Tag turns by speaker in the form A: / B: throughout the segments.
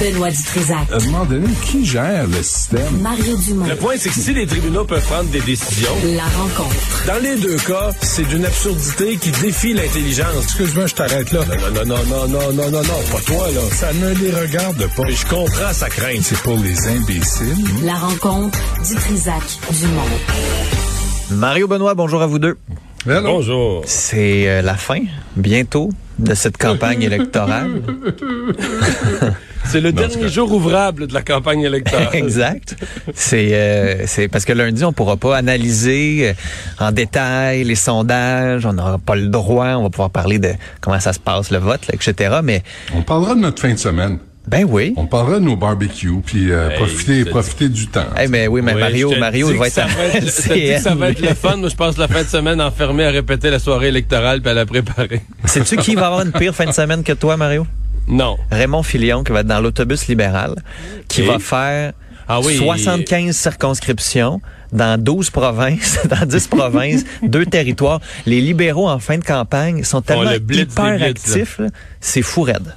A: Benoît Dutrisac.
B: À un moment donné, qui gère le système?
A: Mario Dumont.
C: Le point, c'est que si les tribunaux peuvent prendre des décisions,
A: La rencontre.
C: dans les deux cas, c'est d'une absurdité qui défie l'intelligence.
B: Excuse-moi, je t'arrête là.
C: Non, non, non, non, non, non, non, non, pas toi, là.
B: Ça ne les regarde pas.
C: Mais je comprends sa crainte.
B: C'est pour les imbéciles.
A: La rencontre Dutrisac Dumont.
D: Mario Benoît, bonjour à vous deux.
B: Hello.
C: Bonjour.
D: C'est euh, la fin, bientôt, de cette campagne électorale.
C: C'est le dernier jour ouvrable de la campagne électorale.
D: exact. C'est euh, c'est parce que lundi, on pourra pas analyser euh, en détail les sondages, on n'aura pas le droit, on va pouvoir parler de comment ça se passe, le vote, là, etc. Mais,
B: On parlera de notre fin de semaine.
D: ben oui.
B: On parlera de nos barbecues, puis euh,
C: Hey,
B: profiter, du temps.
D: Eh ben oui, mais Mario, Mario, il va être
C: ça
D: à
C: va être, ça va être le fun. Moi, je passe la fin de semaine enfermé à répéter la soirée électorale puis à la préparer.
D: Sais-tu qui va avoir une pire fin de semaine que toi, Mario?
C: Non.
D: Raymond Filion, qui va être dans l'autobus libéral, qui
C: Et?
D: va faire
C: Ah oui.
D: 75 circonscriptions dans 12 provinces, dans 10 provinces, deux territoires. Les libéraux en fin de campagne sont tellement
C: blitz
D: hyper
C: blitz,
D: actifs, là. c'est fou raide.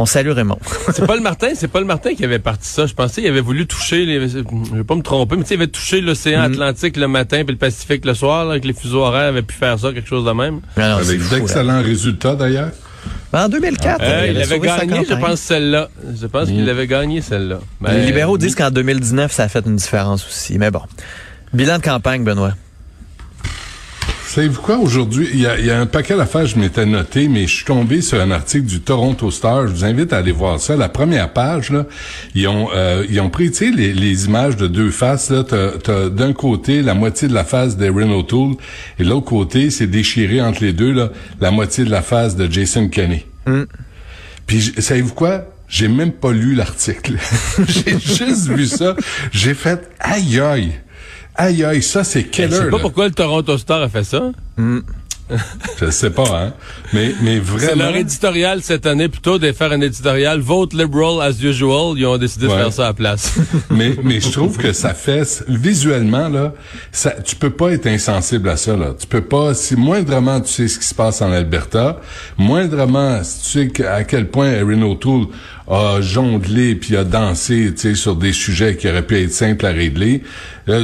D: On salue Raymond.
C: C'est Paul Martin, c'est Paul Martin qui avait parti ça. Je pensais qu'il avait voulu toucher les, je vais pas me tromper, mais tu sais, il avait touché l'océan
D: Mm-hmm.
C: Atlantique le matin puis le Pacifique le soir, là, avec les fuseaux horaires, il avait pu faire ça, quelque chose de même.
D: Non, non, c'est
B: Avec d'excellents résultats, d'ailleurs.
D: En 2004,
C: Euh,
D: il,
C: il avait gagné, je pense, celle-là. Je pense qu'il avait gagné celle-là. Ben,
D: Les libéraux disent qu'en 2019, ça a fait une différence aussi. Mais bon. Bilan de campagne, Benoît.
B: Savez-vous quoi, aujourd'hui, il y, a, y a un paquet d'affaires que je m'étais noté, mais je suis tombé sur un article du Toronto Star. Je vous invite à aller voir ça. La première page, là, ils ont euh, ils ont pris, tu sais, les, les images de deux faces. Là, t'as, t'as d'un côté la moitié de la face de Renault Tool, et l'autre côté, c'est déchiré entre les deux, là, la moitié de la face de Jason Kenney. Puis, j- savez-vous quoi? J'ai même pas lu l'article. J'ai juste vu ça. J'ai fait aïe aïe. Aïe aïe, ça c'est
C: Je
B: quelle
C: sais pas pourquoi le Toronto Star a fait ça.
B: Je sais pas, hein. Mais, mais
C: C'est
B: vraiment.
C: leur éditorial cette année, plutôt de faire un éditorial Vote Liberal as usual, ils ont décidé de faire ça à la place.
B: mais, mais je trouve que ça fait, visuellement, là, ça, tu peux pas être insensible à ça, là. Tu peux pas, si moindrement tu sais ce qui se passe en Alberta, moindrement si tu sais à quel point Erin O'Toole a jonglé puis a dansé, sur des sujets qui auraient pu être simples à régler. Là,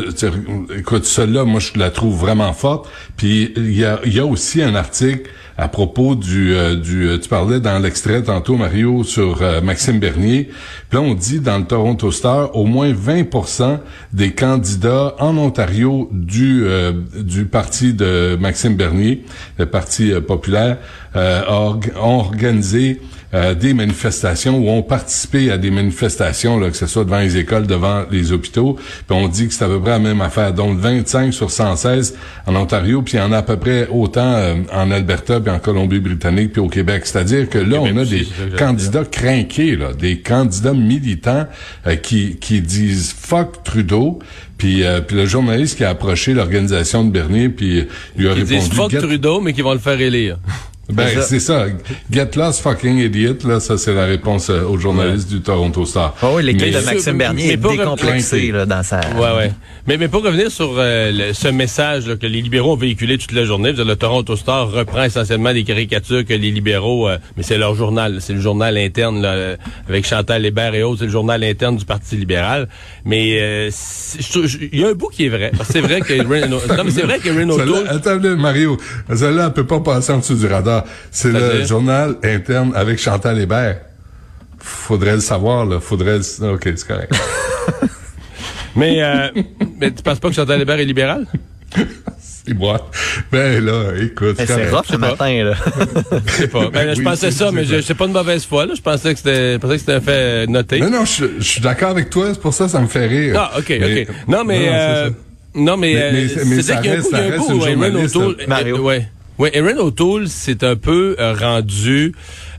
B: écoute, moi, je la trouve vraiment forte. Puis il y a, aussi un article à propos du, euh, euh, tu parlais dans l'extrait tantôt Mario sur euh, Maxime Bernier. Puis là on dit dans le Toronto Star au moins 20% des candidats en Ontario du du parti de Maxime Bernier, le parti populaire ont organisé euh, des manifestations ou ont participé à des manifestations, là, que ce soit devant les écoles, devant les hôpitaux. Puis on dit que c'est à peu près la même affaire. Donc 25 sur 116 en Ontario, puis il y en a à peu près autant euh, en Alberta, puis en Colombie-Britannique, puis au Québec. C'est-à-dire que là, on a des candidats crinqués, là, des candidats militants euh, qui, qui disent fuck Trudeau. Puis, euh, puis le journaliste qui a approché l'organisation de Bernier, puis lui a
C: Ils
B: répondu...
C: disent fuck Trudeau, mais qui vont le faire élire.
B: ben,
D: C'est ça.
B: c'est ça. Get lost fucking idiot, là, ça c'est la réponse euh, au journaliste du Toronto Star.
D: Oh, oui, l'équipe
B: Mais-
D: de Maxime
C: mais
D: Bernier est
C: pas
D: décomplexée là, dans sa...
C: Ouais, ouais. Mais, mais pour revenir sur euh, le- ce message là, que les libéraux ont véhiculé toute la journée, le Toronto Star reprend essentiellement des caricatures que les libéraux, euh, mais c'est leur journal, c'est le journal interne là, euh, avec Chantal Hébert et autres, c'est le journal interne du Parti libéral. Mais euh, il y a un bout qui est vrai. C'est vrai que non, mais c'est vrai que
B: Celle-là, attends, là, Mario, celle-là, elle peut pas passer en dessous du radar. C'est le journal interne avec Chantal Hébert. Faudrait le savoir, là. Faudrait le... OK, c'est correct.
C: Mais, euh, mais tu penses pas que Chantal Hébert est libéral?
B: C'est moi. Ben là, écoute,
D: C'est
B: correct.
D: rough ce matin, là.
C: Je sais pas. Ben, je
B: Oui,
C: pensais ça, mais je c'est pas une mauvaise foi. Là. Je pensais que c'était pensais que c'était un fait noté.
B: Non, non, je, je suis d'accord avec toi, c'est pour ça que ça me fait rire.
C: Ah, OK,
B: Mais-
C: OK. Non, mais...
B: Non, non,
C: euh,
B: c'est ça.
C: non, mais...
B: Mais-
C: euh,
B: mais-
C: c'est-
B: mais
C: c'est
B: ça
C: qu'il y a un
B: reste-
C: coup, il y a un coup O'Toole...
D: Mario.
C: euh, ouais. Ouais, Erin O'Toole, c'est un peu euh, rendu...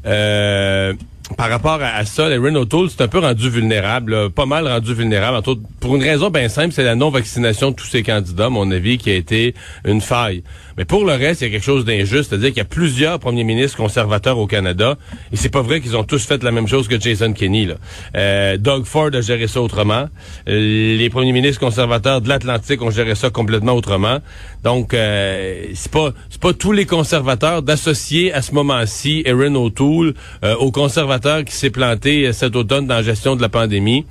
C: Euh, par rapport à, à ça, Erin O'Toole, c'est un peu rendu vulnérable, pas mal rendu vulnérable. Entre autres, pour une raison bien simple, c'est la non-vaccination de tous ces candidats, à mon avis, qui a été une faille. Mais pour le reste, il y a quelque chose d'injuste, c'est-à-dire qu'il y a plusieurs premiers ministres conservateurs au Canada, et c'est pas vrai qu'ils ont tous fait la même chose que Jason Kenney. Là. Euh, Doug Ford a géré ça autrement. Euh, Les premiers ministres conservateurs de l'Atlantique ont géré ça complètement autrement. Donc, euh, c'est pas c'est pas tous les conservateurs d'associer à ce moment-ci Erin O'Toole euh, aux conservateurs qui s'est planté euh, cet automne dans la gestion de la pandémie.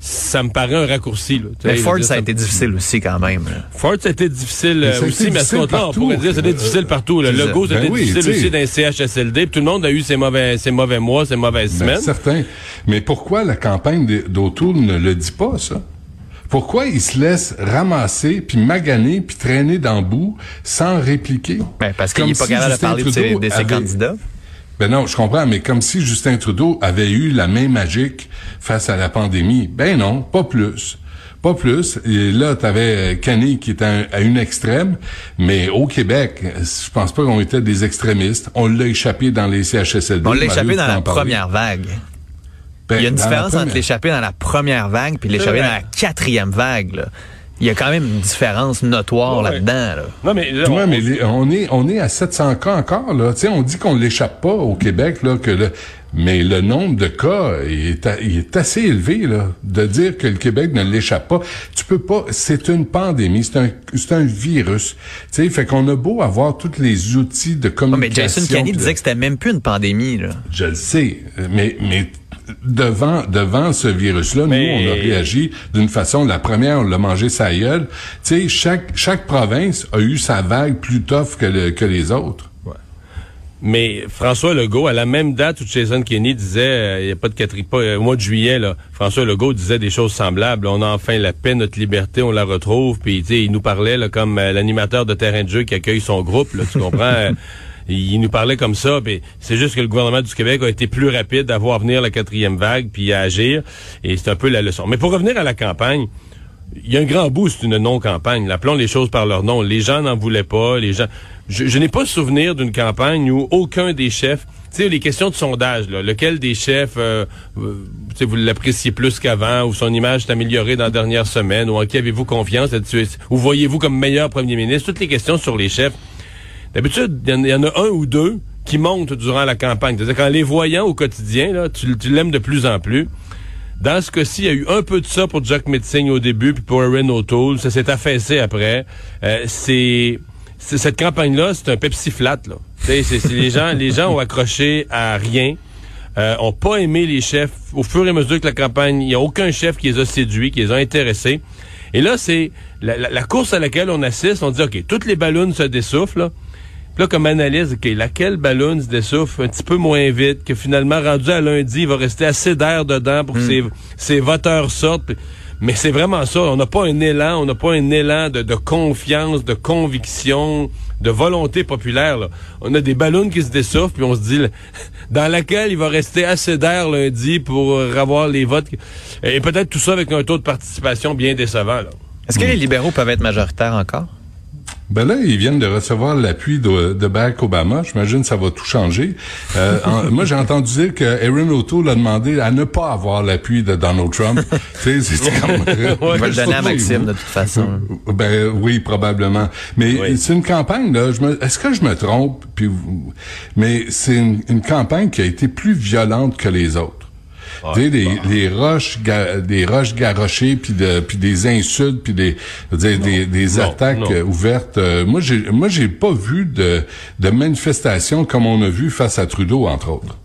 C: Ça me paraît un raccourci. Là.
D: Mais Ford, ça a été difficile aussi quand même. là.
C: Ford, ça a été difficile
B: Mais
C: aussi, mais à ce compte-là, on pourrait dire que c'était difficile partout. là.
D: c'est
C: Le
D: ça.
C: go, c'était
B: Ben oui,
C: difficile
B: tu sais.
C: aussi dans les CHSLD. puis tout le monde a eu ses mauvais, ses mauvais mois, ses mauvaises
B: Ben,
C: semaines.
B: certain. Mais pourquoi la campagne d'Autour ne le dit pas, ça? Pourquoi il se laisse ramasser, puis maganer, puis traîner dans le bout sans répliquer?
D: Ben, parce qu'il n'est pas
B: si
D: capable de parler de ses,
B: Trudeau
D: de ses
B: avait-
D: candidats.
B: Ben non, je comprends, mais comme si Justin Trudeau avait eu la main magique face à la pandémie. Ben non, pas plus. Pas plus. Et là, t'avais Kenny qui était à, à une extrême, mais au Québec, je pense pas qu'on était des extrémistes. On l'a échappé dans les CHSLD.
D: On l'a échappé dans la première vague.
B: Ben,
D: Il y a une différence entre l'échapper dans la première vague puis l'échapper dans la quatrième vague. là. Il y a quand même une différence notoire
C: Ouais.
D: là-dedans. là.
C: Non, mais là,
B: Ouais,
C: on-
B: mais les- on est on est à 700 cas encore là. Tu sais, on dit qu'on l'échappe pas au Québec là que le mais le nombre de cas est, il est assez élevé là de dire que le Québec ne l'échappe pas. Tu peux pas. C'est une pandémie. C'est un c'est un virus. Tu sais, fait qu'on a beau avoir tous les outils de
D: Non,
B: communication.
D: mais Jason Kenney disait que c'était même plus une pandémie. Là.
B: Je le sais, mais mais devant devant ce virus-là,
C: Mais-
B: nous on a réagi d'une façon. La première, on l'a mangé sa gueule. Tu sais, chaque chaque province a eu sa vague plus tough que le- que les autres.
C: Mais François Legault, à la même date où Jason Kenney disait, euh, il n'y a pas de quatrième, euh, au mois de juillet, là, François Legault disait des choses semblables. On a enfin la paix, notre liberté, on la retrouve. Puis, tu sais, il nous parlait là, comme euh, l'animateur de terrain de jeu qui accueille son groupe. Là, tu comprends? Il nous parlait comme ça. Puis c'est juste que le gouvernement du Québec a été plus rapide à voir venir la quatrième vague puis à agir. Et c'est un peu la leçon. Mais pour revenir à la campagne. Il y a un grand bout, c'est une non-campagne. Appelons les choses par leur nom. Les gens n'en voulaient pas. Les gens. Je, n'ai pas souvenir d'une campagne où aucun des chefs. Tu sais, les questions de sondage, là, lequel des chefs, euh, euh, vous l'appréciez plus qu'avant, ou son image est améliorée dans la dernière semaine, ou en qui avez-vous confiance, ou voyez-vous comme meilleur premier ministre, toutes les questions sur les chefs. D'habitude, il y y, en a un ou deux qui montent durant la campagne. C'est-à-dire qu'en les voyant au quotidien, là, tu, tu l'aimes de plus en plus. Dans ce cas-ci, il y a eu un peu de ça pour Jack Metzing au début, puis pour Erin O'Toole. Ça s'est affaissé après. Euh, c'est, cette campagne-là, c'est un Pepsi flat. Là. Tu sais, c'est, c'est les gens, les gens ont accroché à rien. Euh, ont pas aimé les chefs. Au fur et à mesure que la campagne, il n'y a aucun chef qui les a séduits, qui les a intéressés. Et là, c'est la, la- la course à laquelle on assiste. On dit, OK, toutes les ballons se dessoufflent. Là. Là, comme analyse, OK, laquelle ballon se dessouffle un petit peu moins vite, que finalement, rendu à lundi, il va rester assez d'air dedans pour que ses, ses voteurs sortent. Mais c'est vraiment ça. On n'a pas un élan, on n'a pas un élan de, de confiance, de conviction, de volonté populaire. là. On a des ballons qui se dessoufflent, puis on se dit, là, dans laquelle il va rester assez d'air lundi pour avoir les votes. Et peut-être tout ça avec un taux de participation bien décevant. Là.
D: Est-ce que les libéraux peuvent être majoritaires encore?
B: Ben là, ils viennent de recevoir l'appui de, de Barack Obama. J'imagine que ça va tout changer. Euh, en- moi, j'ai entendu dire que Erin O'Toole a demandé à ne pas avoir l'appui de Donald Trump. tu sais, c'est comme...
D: On va le donner à Maxime de toute façon.
B: Ben oui, probablement. Mais
C: Oui.
B: c'est une campagne là. Est-ce que je me trompe? Puis, mais c'est une, une campagne qui a été plus violente que les autres. Tu sais, les, les roches, ga- des roches garochées, puis de, puis des insultes, puis des, des, des
C: Non,
B: attaques
C: non.
B: euh, ouvertes. Euh, moi, j'ai, moi, j'ai pas vu de, de manifestations comme on a vu face à Trudeau, entre autres.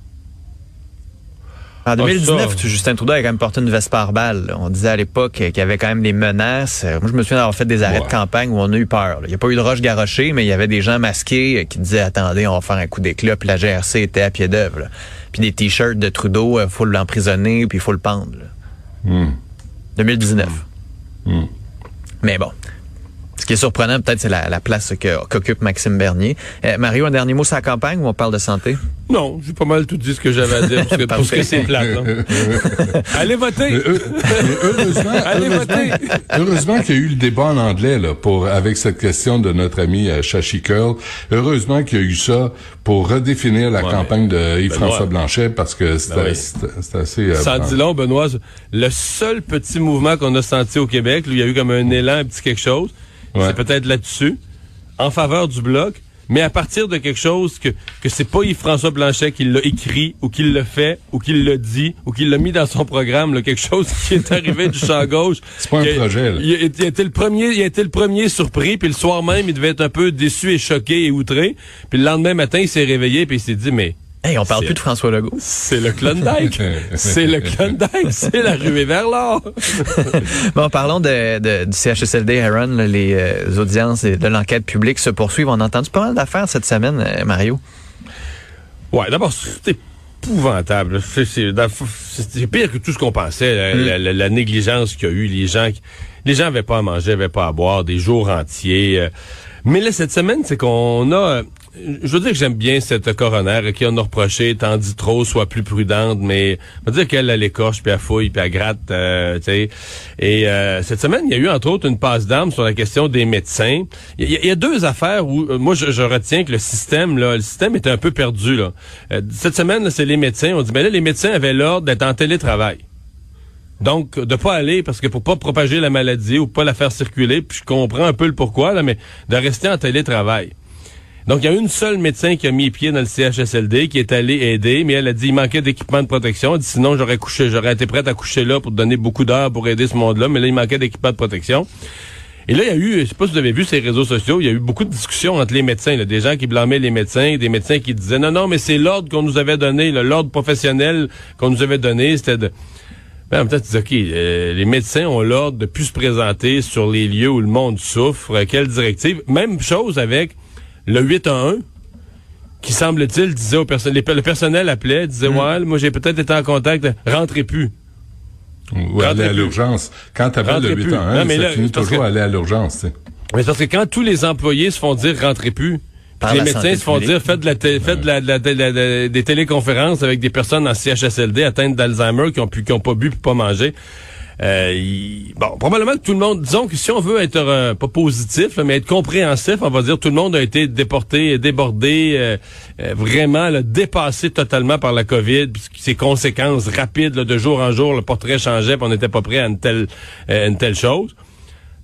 D: En 2019,
C: ça.
D: Justin Trudeau a quand même porté une veste par balle. On disait à l'époque qu'il y avait quand même des menaces. Euh, Moi, je me souviens d'avoir fait des arrêts
B: Ouais.
D: de campagne où on a eu peur. là. Il n'y a pas eu de roche garochée, mais il y avait des gens masqués qui disaient attendez, on va faire un coup d'éclat. Puis la GRC était à pied d'œuvre. Puis des t-shirts de Trudeau, il faut l'emprisonner, puis il faut le pendre. là.
B: Hmm.
D: 2019.
B: Hmm.
D: Mais bon. Ce qui est surprenant, peut-être, c'est la, la place que- qu'occupe Maxime Bernier. Euh, Mario, un dernier mot sur la campagne ou on parle de santé?
C: Non, j'ai pas mal tout dit ce que j'avais à dire, parce que, parce que c'est plate. là. Allez voter!
B: Mais, heu- mais heureusement,
C: Allez
B: heureusement, heureusement qu'il y a eu le débat en anglais là pour avec cette question de notre ami euh, Shashi Curl. Heureusement qu'il y a eu ça pour redéfinir la
C: Ouais,
B: campagne de Yves-François. Blanchet parce que c'était
C: Ben oui.
B: c'était assez. euh,
C: en dit long, Benoît. Le seul petit mouvement qu'on a senti au Québec, où il y a eu comme un élan, un petit quelque chose,
B: Ouais.
C: c'est peut-être là-dessus, en faveur du bloc, mais à partir de quelque chose que, que c'est pas Yves-François Blanchet qui l'a écrit, ou qui l'a fait, ou qui l'a dit, ou qui l'a mis dans son programme, là, quelque chose qui est arrivé du champ gauche.
B: C'est pas un projet, là.
C: Il, été le premier, il a été le premier surpris, puis le soir même, il devait être un peu déçu et choqué et outré. Puis le lendemain matin, il s'est réveillé, puis il s'est dit, mais
D: Hey, on parle plus de François Legault.
C: C'est le Klondike. c'est le Klondike. C'est la ruée vers l'or.
D: Bon, parlons de, de- du CHSLD Aaron. là, les euh, audiences de l'enquête publique se poursuivent. On a entendu pas mal d'affaires cette semaine, euh, Mario.
C: Ouais, d'abord, c'est épouvantable. C'est- pire que tout ce qu'on pensait. La, la- la- la négligence qu'il y a eu, les gens, qui- les gens avaient pas à manger, avaient pas à boire, des jours entiers. euh. Mais là, cette semaine, c'est qu'on a. Je veux dire que j'aime bien cette coroner qui on a reproché, t'en dis trop, sois plus prudente, mais on va dire qu'elle, elle écorche, puis elle fouille, puis elle gratte, euh, tu sais. Et euh, cette semaine, il y a eu entre autres une passe d'armes sur la question des médecins. Il y, a- a deux affaires où euh, moi je, retiens que le système, là, le système est un peu perdu. Cette semaine, c'est les médecins. On dit, mais là, les médecins avaient l'ordre d'être en télétravail. Donc, de pas aller, parce que pour pas propager la maladie ou pas la faire circuler, puis je comprends un peu le pourquoi, là, mais de rester en télétravail. Donc, il y a une seule médecin qui a mis pied dans le CHSLD, qui est allée aider, mais elle a dit il manquait d'équipement de protection. Elle dit sinon, j'aurais couché, j'aurais été prête à coucher là pour donner beaucoup d'heures pour aider ce monde-là, mais là, il manquait d'équipement de protection. Et là, il y a eu, je sais pas si vous avez vu ces réseaux sociaux, il y a eu beaucoup de discussions entre les médecins, là, des gens qui blâmaient les médecins, des médecins qui disaient non, non, mais c'est l'ordre qu'on nous avait donné, l'ordre professionnel qu'on nous avait donné, c'était de... Ben, en tu dis, OK, euh, les médecins ont l'ordre de plus se présenter sur les lieux où le monde souffre. Quelle directive? Même chose avec le 811, qui semble-t-il disait au personnel, le personnel appelait, disait, ouais, moi j'ai peut-être été en contact, rentrez plus.
B: Ou aller à l'urgence. Quand t'appelles
C: Rentrez
B: le
C: plus.
B: 811,
C: Non, mais
B: ça
C: là,
B: finit toujours
C: que-
B: à aller à l'urgence, tu sais.
C: Mais c'est parce que quand tous les employés se font dire rentrez plus, puis les médecins se font
D: publique.
C: dire faites de la, té- faites de la, de la- de la- de la- des téléconférences avec des personnes en CHSLD atteintes d'Alzheimer qui ont pu, qui ont pas bu puis pas mangé. Euh, bon, probablement que tout le monde, disons que si on veut être euh, pas positif, mais être compréhensif, on va dire tout le monde a été déporté, débordé, euh, euh, vraiment là, dépassé totalement par la COVID, puis ses conséquences rapides là, de jour en jour, le portrait changeait, puis on n'était pas prêt à une telle, euh, une telle chose.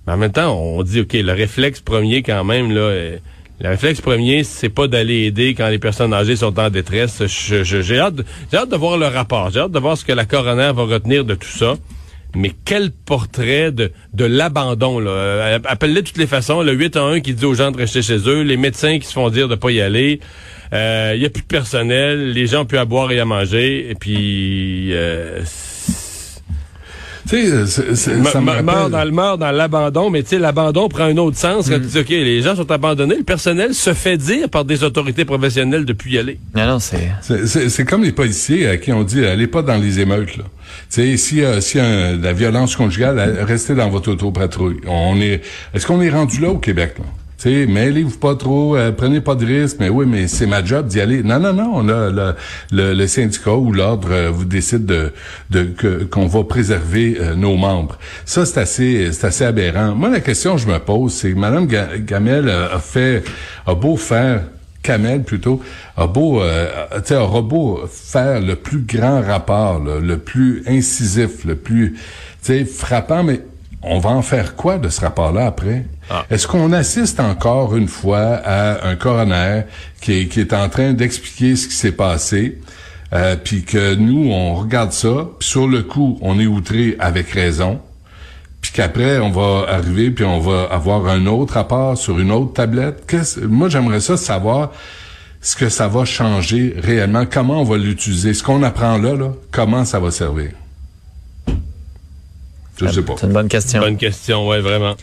C: Mais en même temps, on dit, OK, le réflexe premier quand même, là, euh, le réflexe premier, c'est pas d'aller aider quand les personnes âgées sont en détresse. J'ai hâte, hâte de voir le rapport. J'ai hâte de voir ce que la coroner va retenir de tout ça. Mais quel portrait de, de l'abandon, là. Euh, Appelle-les de toutes les façons. Le 8 à 1 qui dit aux gens de rester chez eux. Les médecins qui se font dire de pas y aller. Il y a plus de personnel. Les gens ont plus à boire et à manger. Et puis... Euh,
B: Tu sais, rappelle-
C: meurt dans le meurt dans l'abandon, mais tu sais, l'abandon prend un autre sens quand tu dis, OK, les gens sont abandonnés, le personnel se fait dire par des autorités professionnelles de plus y aller.
D: Non, non, c'est...
B: C'est- C'est c'est comme les policiers à qui on dit allez pas dans les émeutes là. Tu si euh, si euh, la violence conjugale restez dans votre autopatrouille. On est est-ce qu'on est rendu là au Québec là? Sais, mêlez-vous pas trop, euh, prenez pas de risques, mais oui, mais c'est ma job d'y aller. Non, non, non, on a le, le, syndicat ou l'ordre euh, vous décide de, de que- qu'on va préserver nos membres. Ça, c'est assez, c'est assez aberrant. Moi, la question que je me pose, c'est Ga- Gamel a fait, a beau faire Kamel plutôt a beau, euh, aura beau faire le plus grand rapport, là, le plus incisif, le plus, tu sais, frappant, mais on va en faire quoi de ce rapport-là après?
C: Ah.
B: Est-ce qu'on assiste encore une fois à un coroner qui est, qui est en train d'expliquer ce qui s'est passé? Euh, puis que nous, on regarde ça, puis sur le coup, on est outré avec raison, puis qu'après, on va arriver, puis on va avoir un autre rapport sur une autre tablette. Qu'est-ce- moi, j'aimerais ça savoir ce que ça va changer réellement, comment on va l'utiliser, ce qu'on apprend là, là, comment ça va servir. Je sais pas.
D: C'est une bonne question.
C: Bonne question, ouais, vraiment.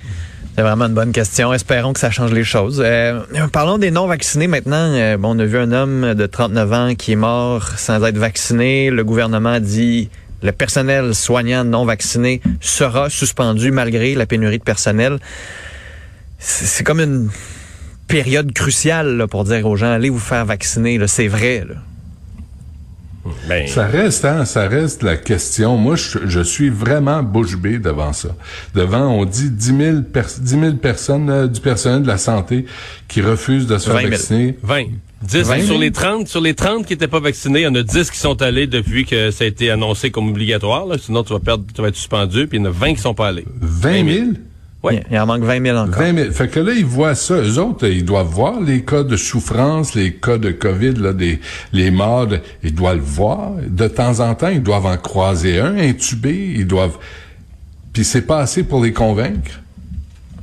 D: C'est vraiment une bonne question. Espérons que ça change les choses. Euh, parlons des non-vaccinés maintenant. Euh, bon, on a vu un homme de 39 ans qui est mort sans être vacciné. Le gouvernement a dit le personnel soignant non vacciné sera suspendu malgré la pénurie de personnel. C'est comme une période cruciale pour dire aux gens allez vous faire vacciner. C'est vrai.
C: Ben...
B: Ça reste, hein, ça reste la question. Moi, je, je, suis vraiment bouche bée devant ça. Devant, on dit 10 000, per 10 000 personnes euh, du personnel de la santé qui refusent de se faire vacciner.
C: 20. 10,
B: 20
C: sur les 30, sur les 30 qui n'étaient pas vaccinés, il y en a 10 qui sont allés depuis que ça a été annoncé comme obligatoire. Là. Sinon, tu vas perdre, tu vas être suspendu. Puis il y en a 20 qui sont pas allés.
B: 20 000?
C: 20
D: 000. Oui. Il en manque 20 000 encore.
B: 20 000. Fait que là, ils voient ça. Eux autres, ils doivent voir les cas de souffrance, les cas de COVID, là, des, les morts. Ils doivent le voir. De temps en temps, ils doivent en croiser un, intuber. Ils doivent... Puis c'est pas assez pour les convaincre.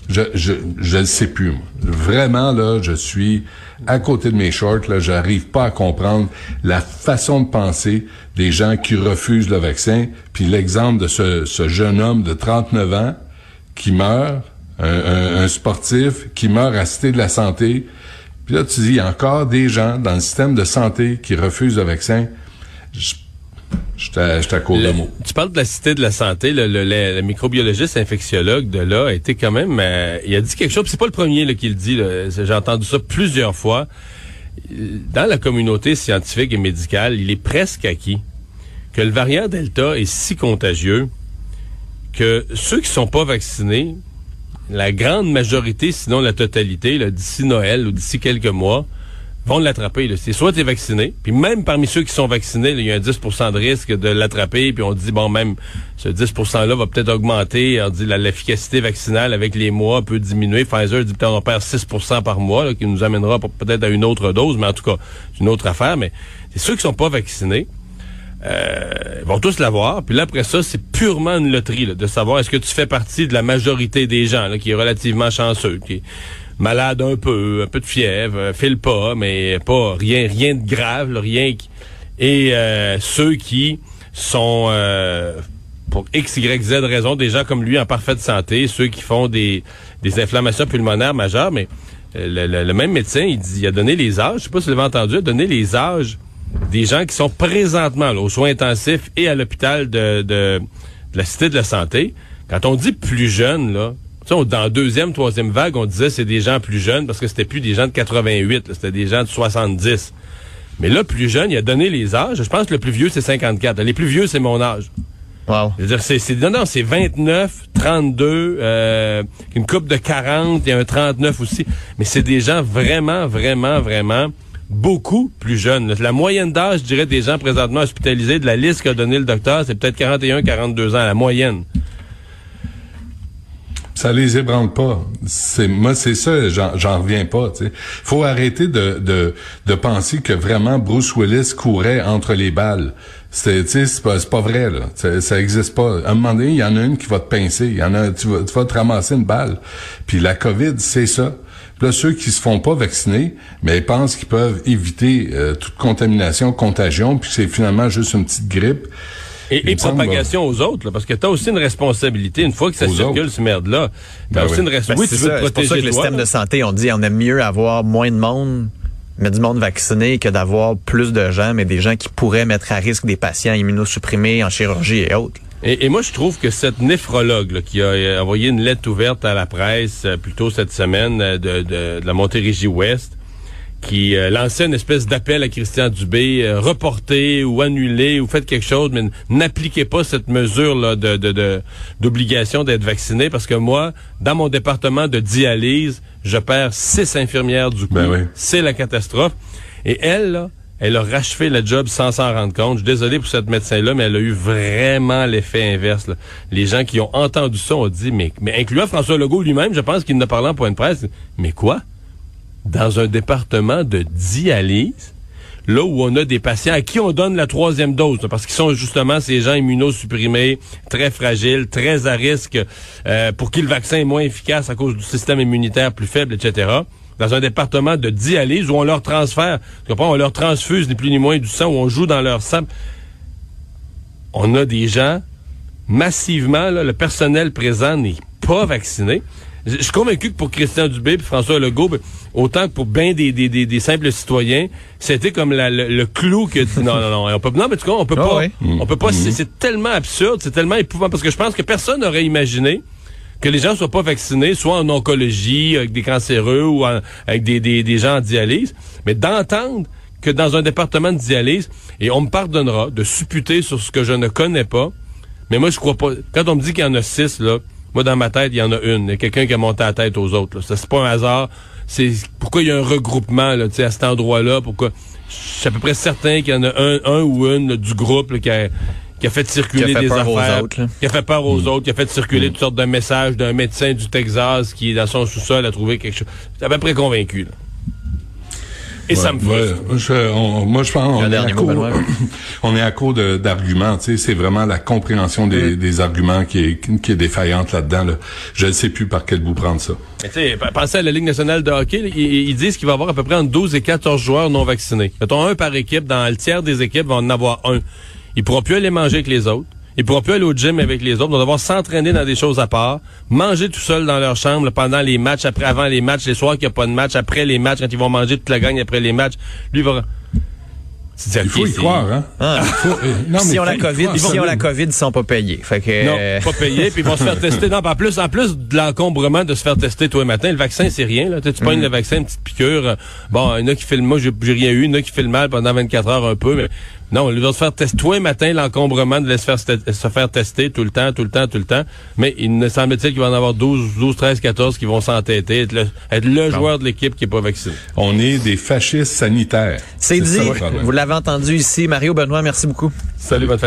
B: Je, je, je le sais plus. Vraiment, là, je suis à côté de mes shorts, là. J'arrive pas à comprendre la façon de penser des gens qui refusent le vaccin. Puis l'exemple de ce, ce jeune homme de 39 ans qui meurt, un, un, un sportif qui meurt à Cité de la Santé. Puis là, tu dis, il y a encore des gens dans le système de santé qui refusent le vaccin. Je à court de mots.
C: Tu parles de la Cité de la Santé. Le, le, le, le microbiologiste infectiologue de là a été quand même... Euh, il a dit quelque chose. C'est pas le premier là, qui le dit. J'ai entendu ça plusieurs fois. Dans la communauté scientifique et médicale, il est presque acquis que le variant Delta est si contagieux que ceux qui sont pas vaccinés, la grande majorité, sinon la totalité, d'ici Noël ou d'ici quelques mois, vont l'attraper. C'est soit tu es vacciné, puis même parmi ceux qui sont vaccinés, il y a un 10% de risque de l'attraper, puis on dit, bon, même ce 10 %-là va peut-être augmenter. On dit l'efficacité vaccinale avec les mois peut diminuer. Pfizer dit peut-être on perd 6% par mois, qui nous amènera peut-être à une autre dose, mais en tout cas, c'est une autre affaire. Mais ceux qui sont pas vaccinés. Euh, ils vont tous l'avoir. Puis là, après ça, c'est purement une loterie là, de savoir est-ce que tu fais partie de la majorité des gens là, qui est relativement chanceux, qui malade un peu, un peu de fièvre, euh, file pas, mais pas rien, rien de grave, rien. Qui... Et euh, ceux qui sont euh, pour x, y, z raison, des gens comme lui en parfaite santé, ceux qui font des, des inflammations pulmonaires majeures, mais le, même médecin, il, dit, il a donné les âges, je sais pas si vous l'avez entendu, il a donné les âges des gens qui sont présentement là, aux soins intensifs et à l'hôpital de, de, de, la Cité de la Santé. Quand on dit plus jeune, là, dans deuxième, troisième vague, on disait c'est des gens plus jeunes parce que c'était plus des gens de 88, c'était des gens de 70. Mais là, plus jeune, il a donné les âges. Je pense que le plus vieux, c'est 54. Les plus vieux, c'est mon âge.
D: Wow.
C: Je veux dire, c'est, c'est, non, non, c'est 29, 32, euh, une coupe de 40, il y a un 39 aussi. Mais c'est des gens vraiment, vraiment, vraiment beaucoup plus jeunes. La moyenne d'âge, je dirais, des gens présentement hospitalisés de la liste qu'a donné le docteur, c'est peut-être 41, 42 ans, la moyenne
B: ça les ébranle pas. C'est moi, c'est ça, j'en reviens pas. Il faut arrêter de, de, de penser que vraiment Bruce Willis courait entre les balles. C'est pas, pas vrai là. Ça, ça existe pas. À un moment donné, il y en a une qui va te pincer. Il y en a, tu vas, tu vas te ramasser une balle. Puis la COVID, c'est ça. Puis là, ceux qui se font pas vacciner, mais ils pensent qu'ils peuvent éviter euh, toute contamination, contagion, puis c'est finalement juste une petite grippe.
C: Et, propagation aux autres, parce que tu as aussi une responsabilité, une fois que ça circule, ce merde-là, tu as ben aussi une responsabilité.
D: Ben, c'est pour ça que le système de santé, on dit on aime mieux avoir moins de monde mais du monde vacciné que d'avoir plus de gens, mais des gens qui pourraient mettre à risque des patients immunosupprimés en chirurgie et autres.
C: Et, moi, je trouve que cette néphrologue qui a euh, envoyé une lettre ouverte à la presse euh, plus tôt cette semaine euh, de, de, de la Montérégie-Ouest, qui euh, lançait une espèce d'appel à Christian Dubé, euh, reporter ou annuler ou faites quelque chose, mais n'appliquez pas cette mesure là de d'obligation d'être vacciné parce que moi, dans mon département de dialyse, je perds six infirmières du coup.
B: Ben
C: C'est la catastrophe. Et elle, là, elle a rachevé le job sans s'en rendre compte. Je suis désolé pour cette médecin-là, mais elle a eu vraiment l'effet inverse. Les gens qui ont entendu ça ont dit, mais, mais incluant François Legault lui-même, je pense qu'il ne parlant pour une presse, mais quoi? dans un département de dialyse, là où on a des patients à qui on donne la troisième dose, parce qu'ils sont justement ces gens immunosupprimés, très fragiles, très à risque, euh, pour qui le vaccin est moins efficace à cause du système immunitaire plus faible, etc. Dans un département de dialyse où on leur transfère, tu comprends, on leur transfuse ni plus ni moins du sang, où on joue dans leur sang. On a des gens massivement, là, le personnel présent n'est pas vacciné. Je suis convaincu que pour Christian Dubé et François Legault, ben, autant que pour bien des, des, des, simples citoyens, c'était comme la, le, clou que non non non on peut non mais tu on peut ah pas on peut pas c'est tellement absurde c'est tellement épouvantable parce que je pense que personne n'aurait imaginé que les gens soient pas vaccinés soit en oncologie avec des cancéreux ou avec des, des, des gens en dialyse mais d'entendre que dans un département de dialyse et on me pardonnera de supputer sur ce que je ne connais pas mais moi je crois pas quand on me dit qu'il y en a six là moi, dans ma tête, il y en a une. Il y a quelqu'un qui a monté la tête aux autres. Ça, c'est pas un hasard. C'est pourquoi il y a un regroupement là, à cet endroit-là. Pourquoi Je suis à peu près certain qu'il y en a un, un ou une du groupe qui, a, qui a fait circuler des affaires, qui a fait peur aux mm. autres, qui a fait circuler mm. toutes sortes de messages d'un médecin du Texas qui, dans son sous-sol, a trouvé quelque chose. Je à peu près convaincu. Et ça me frustre.
B: Ouais, je- on- moi, je pense on est, à court, on est à court d'arguments. Tu sais, c'est vraiment la compréhension
D: Mm.
B: des, des arguments qui est, qui est défaillante là-dedans. Là. Je ne sais plus par quel bout prendre ça.
C: Mais pensez à la Ligue nationale de hockey, là, ils, ils disent qu'il va y avoir à peu près entre 12 et 14 joueurs non vaccinés. Mettons un par équipe, dans le tiers des équipes vont en avoir un. Ils pourront plus aller manger avec les autres. Ils pourront plus aller au gym avec les autres. Ils vont devoir s'entraîner dans des choses à part. Manger tout seul dans leur chambre là, pendant les matchs, après, avant les matchs, les soirs qu'il n'y a pas de match, après les matchs, quand ils vont manger toute la gang après les matchs. Lui il va... C'est-
B: Il faut y croire, hein?
D: Ah.
B: Il faut- euh, non, mais
D: si on la COVID,
B: croire.
D: si on la COVID, ils sont pas payés. Fait que
C: Non,
D: euh,
C: pas payé, puis ils vont se faire tester. Non, en plus, en plus de l'encombrement de se faire tester tous les matins, le vaccin, c'est rien. Là. Tu, sais, tu pognes le vaccin, une petite piqûre. Bon, il y en a qui filment, moi, j'ai rien eu. Il y en a qui filment mal pendant 24 heures un peu, mais non, ils vont se faire tester tous les matins, l'encombrement de se faire, se faire tester tout le temps, tout le temps, tout le temps. Mais il ne semble-t-il qu'il va en avoir 12, 12, 13, 14 qui vont s'entêter, être le, être le joueur de l'équipe qui est pas vacciné.
B: On est des fascistes sanitaires.
D: c'est dit.
B: ça.
D: Vous l'avez entendu ici. Mario Benoît, merci beaucoup.
C: Salut, bonne.